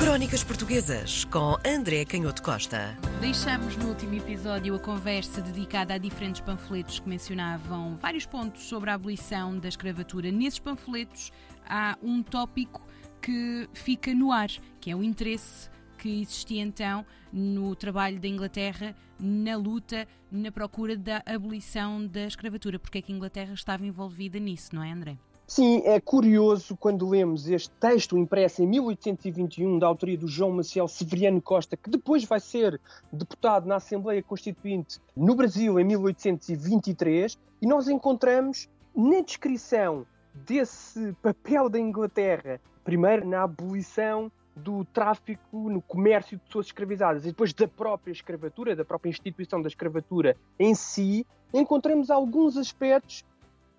Crónicas Portuguesas com André Canhoto Costa. Deixamos no último episódio a conversa dedicada a diferentes panfletos que mencionavam vários pontos sobre a abolição da escravatura. Nesses panfletos há um tópico que fica no ar, que é o interesse que existia então no trabalho da Inglaterra na luta, na procura da abolição da escravatura. Porque é que a Inglaterra estava envolvida nisso, não é, André? Sim, é curioso quando lemos este texto impresso em 1821 da autoria do João Maciel Severiano Costa, que depois vai ser deputado na Assembleia Constituinte no Brasil em 1823, e nós encontramos na descrição desse papel da Inglaterra, primeiro na abolição do tráfico no comércio de pessoas escravizadas e depois da própria escravatura, da própria instituição da escravatura em si, encontramos alguns aspectos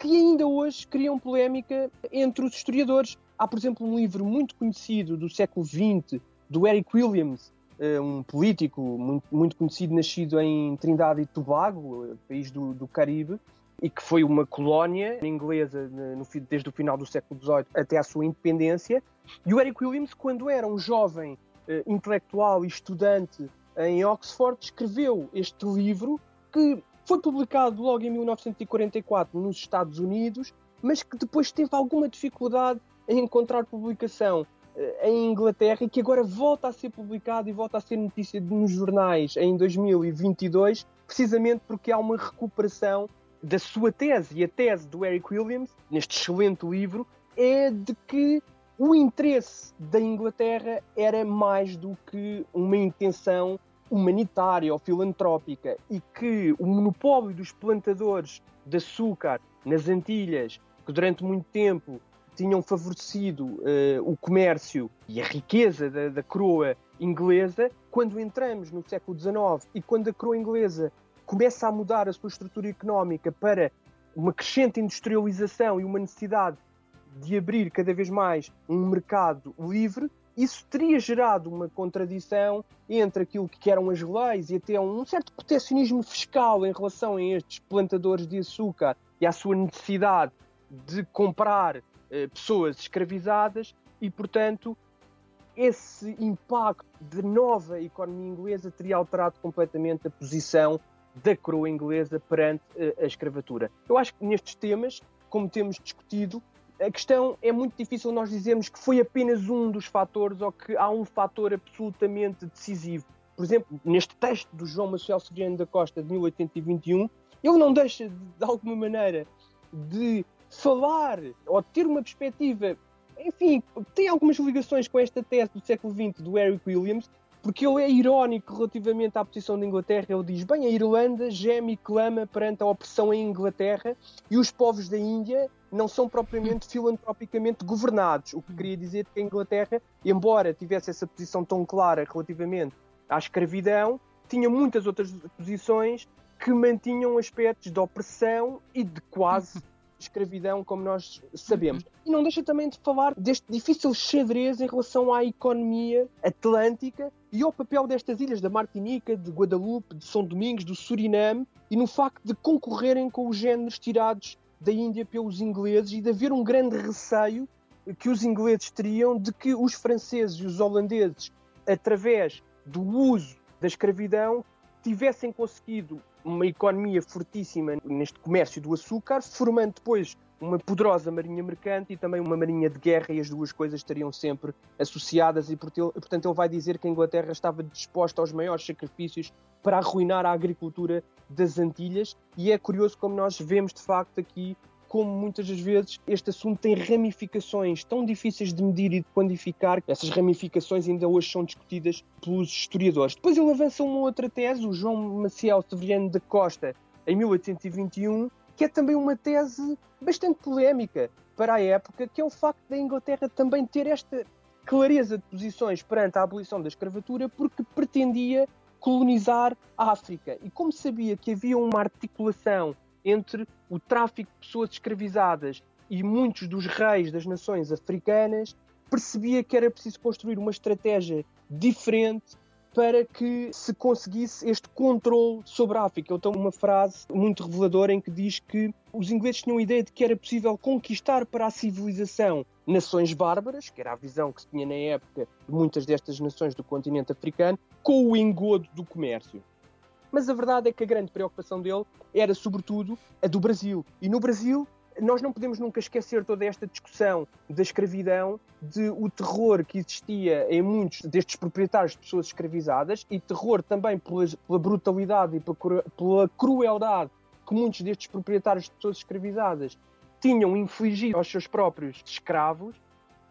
que ainda hoje criam polémica entre os historiadores. Há, por exemplo, um livro muito conhecido do século XX, do Eric Williams, eh, um político muito, muito conhecido, nascido em Trindade e Tobago, eh, país do, do Caribe, e que foi uma colónia inglesa no, desde o final do século XVIII até à sua independência. E o Eric Williams, quando era um jovem intelectual e estudante em Oxford, escreveu este livro que foi publicado logo em 1944 nos Estados Unidos, mas que depois teve alguma dificuldade em encontrar publicação eh, em Inglaterra e que agora volta a ser publicado e volta a ser notícia nos jornais em 2022, precisamente porque há uma recuperação da sua tese. E a tese do Eric Williams, neste excelente livro, é de que o interesse da Inglaterra era mais do que uma intenção humanitária ou filantrópica e que o monopólio dos plantadores de açúcar nas Antilhas, que durante muito tempo tinham favorecido uh, o comércio e a riqueza da, da, coroa inglesa, quando entramos no século XIX e quando a coroa inglesa começa a mudar a sua estrutura económica para uma crescente industrialização e uma necessidade de abrir cada vez mais um mercado livre, isso teria gerado uma contradição entre aquilo que eram as leis e até um certo protecionismo fiscal em relação a estes plantadores de açúcar e à sua necessidade de comprar eh, pessoas escravizadas e, portanto, esse impacto de nova economia inglesa teria alterado completamente a posição da coroa inglesa perante eh, a escravatura. Eu acho que nestes temas, como temos discutido, a questão é muito difícil nós dizermos que foi apenas um dos fatores ou que há um fator absolutamente decisivo. Por exemplo, neste texto do João Maciel Severiano da Costa de 1821, ele não deixa de alguma maneira de falar ou de ter uma perspectiva, enfim, tem algumas ligações com esta tese do século XX do Eric Williams, porque ele é irónico relativamente à posição da Inglaterra. Ele diz: bem, a Irlanda geme e clama perante a opressão em Inglaterra e os povos da Índia não são propriamente filantropicamente governados. O que queria dizer que a Inglaterra, embora tivesse essa posição tão clara relativamente à escravidão, tinha muitas outras posições que mantinham aspectos de opressão e de quase escravidão, como nós sabemos. E não deixa também de falar deste difícil xadrez em relação à economia atlântica e ao papel destas ilhas, da Martinica, de Guadalupe, de São Domingos, do Suriname, e no facto de concorrerem com os géneros tirados da Índia pelos ingleses e de haver um grande receio que os ingleses teriam de que os franceses e os holandeses, através do uso da escravidão, tivessem conseguido uma economia fortíssima neste comércio do açúcar, formando depois uma poderosa marinha mercante e também uma marinha de guerra, e as duas coisas estariam sempre associadas, e portanto ele vai dizer que a Inglaterra estava disposta aos maiores sacrifícios para arruinar a agricultura das Antilhas, e é curioso como nós vemos de facto aqui como muitas das vezes este assunto tem ramificações tão difíceis de medir e de quantificar, essas ramificações ainda hoje são discutidas pelos historiadores. Depois ele avança uma outra tese, o João Maciel Severiano da Costa, em 1821, que é também uma tese bastante polémica para a época, que é o facto da Inglaterra também ter esta clareza de posições perante a abolição da escravatura, porque pretendia colonizar a África. E como sabia que havia uma articulação entre o tráfico de pessoas escravizadas e muitos dos reis das nações africanas, percebia que era preciso construir uma estratégia diferente para que se conseguisse este controle sobre a África. Então, uma frase muito reveladora em que diz que os ingleses tinham a ideia de que era possível conquistar para a civilização nações bárbaras, que era a visão que se tinha na época de muitas destas nações do continente africano, com o engodo do comércio. Mas a verdade é que a grande preocupação dele era, sobretudo, a do Brasil. E no Brasil, nós não podemos nunca esquecer toda esta discussão da escravidão, de o terror que existia em muitos destes proprietários de pessoas escravizadas e terror também pela, pela brutalidade e pela, pela crueldade que muitos destes proprietários de pessoas escravizadas tinham infligido aos seus próprios escravos,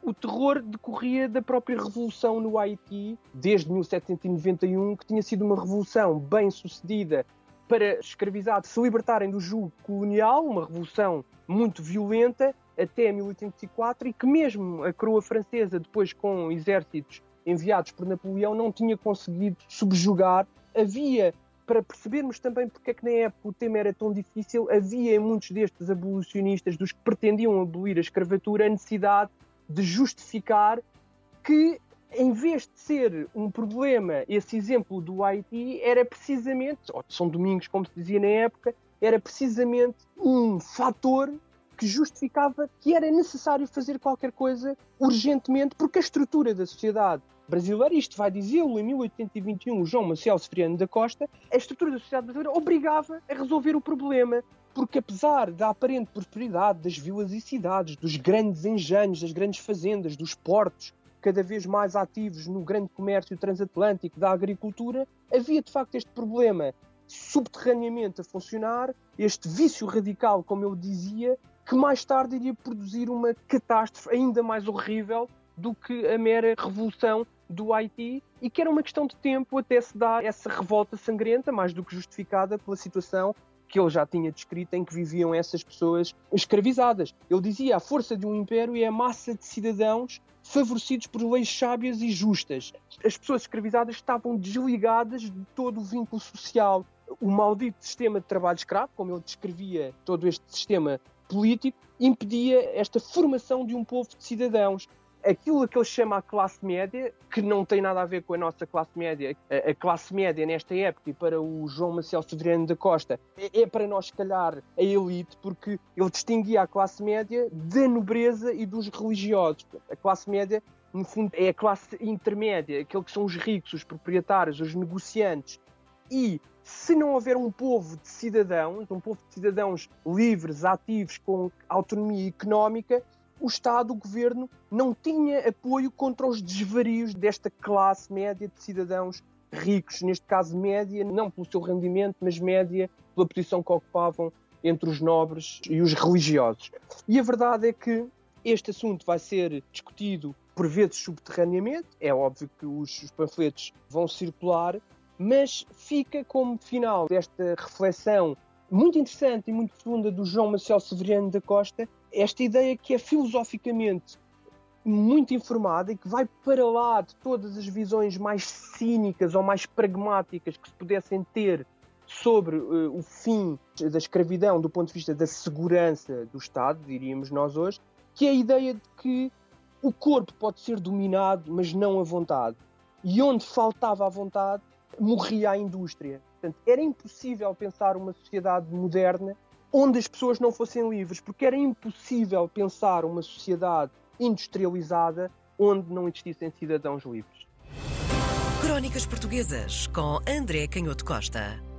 o terror decorria da própria revolução no Haiti, desde 1791, que tinha sido uma revolução bem sucedida para escravizados se libertarem do jugo colonial, uma revolução muito violenta, até 1804, e que mesmo a coroa francesa, depois com exércitos enviados por Napoleão, não tinha conseguido subjugar. Havia para percebermos também porque é que na época o tema era tão difícil, havia em muitos destes abolicionistas, dos que pretendiam abolir a escravatura, a necessidade de justificar que, em vez de ser um problema, esse exemplo do Haiti era precisamente, ou de São Domingos, como se dizia na época, era precisamente um fator que justificava que era necessário fazer qualquer coisa urgentemente, porque a estrutura da sociedade brasileira, isto vai dizê-lo em 1821 o João Marcelo Severiano da Costa, a estrutura da sociedade brasileira obrigava a resolver o problema. Porque apesar da aparente prosperidade das vilas e cidades, dos grandes engenhos, das grandes fazendas, dos portos, cada vez mais ativos no grande comércio transatlântico da agricultura, havia de facto este problema subterraneamente a funcionar, este vício radical, como eu dizia, que mais tarde iria produzir uma catástrofe ainda mais horrível do que a mera revolução do Haiti e que era uma questão de tempo até se dar essa revolta sangrenta, mais do que justificada pela situação que ele já tinha descrito em que viviam essas pessoas escravizadas. Ele dizia a força de um império é a massa de cidadãos favorecidos por leis sábias e justas. As pessoas escravizadas estavam desligadas de todo o vínculo social. O maldito sistema de trabalho escravo, como ele descrevia todo este sistema político, impedia esta formação de um povo de cidadãos aquilo que ele chama a classe média, que não tem nada a ver com a nossa classe média, a, classe média nesta época e para o João Marcelo Severiano da Costa, é, é, para nós, se calhar, a elite, porque ele distinguia a classe média da nobreza e dos religiosos. A classe média, no fundo, é a classe intermédia, aquele que são os ricos, os proprietários, os negociantes. E se não houver um povo de cidadãos, um povo de cidadãos livres, ativos, com autonomia económica, o Estado, o governo, não tinha apoio contra os desvarios desta classe média de cidadãos ricos, neste caso média, não pelo seu rendimento, mas média pela posição que ocupavam entre os nobres e os religiosos. E a verdade é que este assunto vai ser discutido por vezes subterraneamente, é óbvio que os panfletos vão circular, mas fica como final desta reflexão muito interessante e muito profunda do João Marcelo Severiano da Costa, esta ideia que é filosoficamente muito informada e que vai para lá de todas as visões mais cínicas ou mais pragmáticas que se pudessem ter sobre uh, o fim da escravidão do ponto de vista da segurança do Estado, diríamos nós hoje, que é a ideia de que o corpo pode ser dominado, mas não a vontade. E onde faltava a vontade, morria a indústria. Portanto, era impossível pensar uma sociedade moderna onde as pessoas não fossem livres, porque era impossível pensar uma sociedade industrializada onde não existissem cidadãos livres. Crónicas Portuguesas com André Canhoto Costa.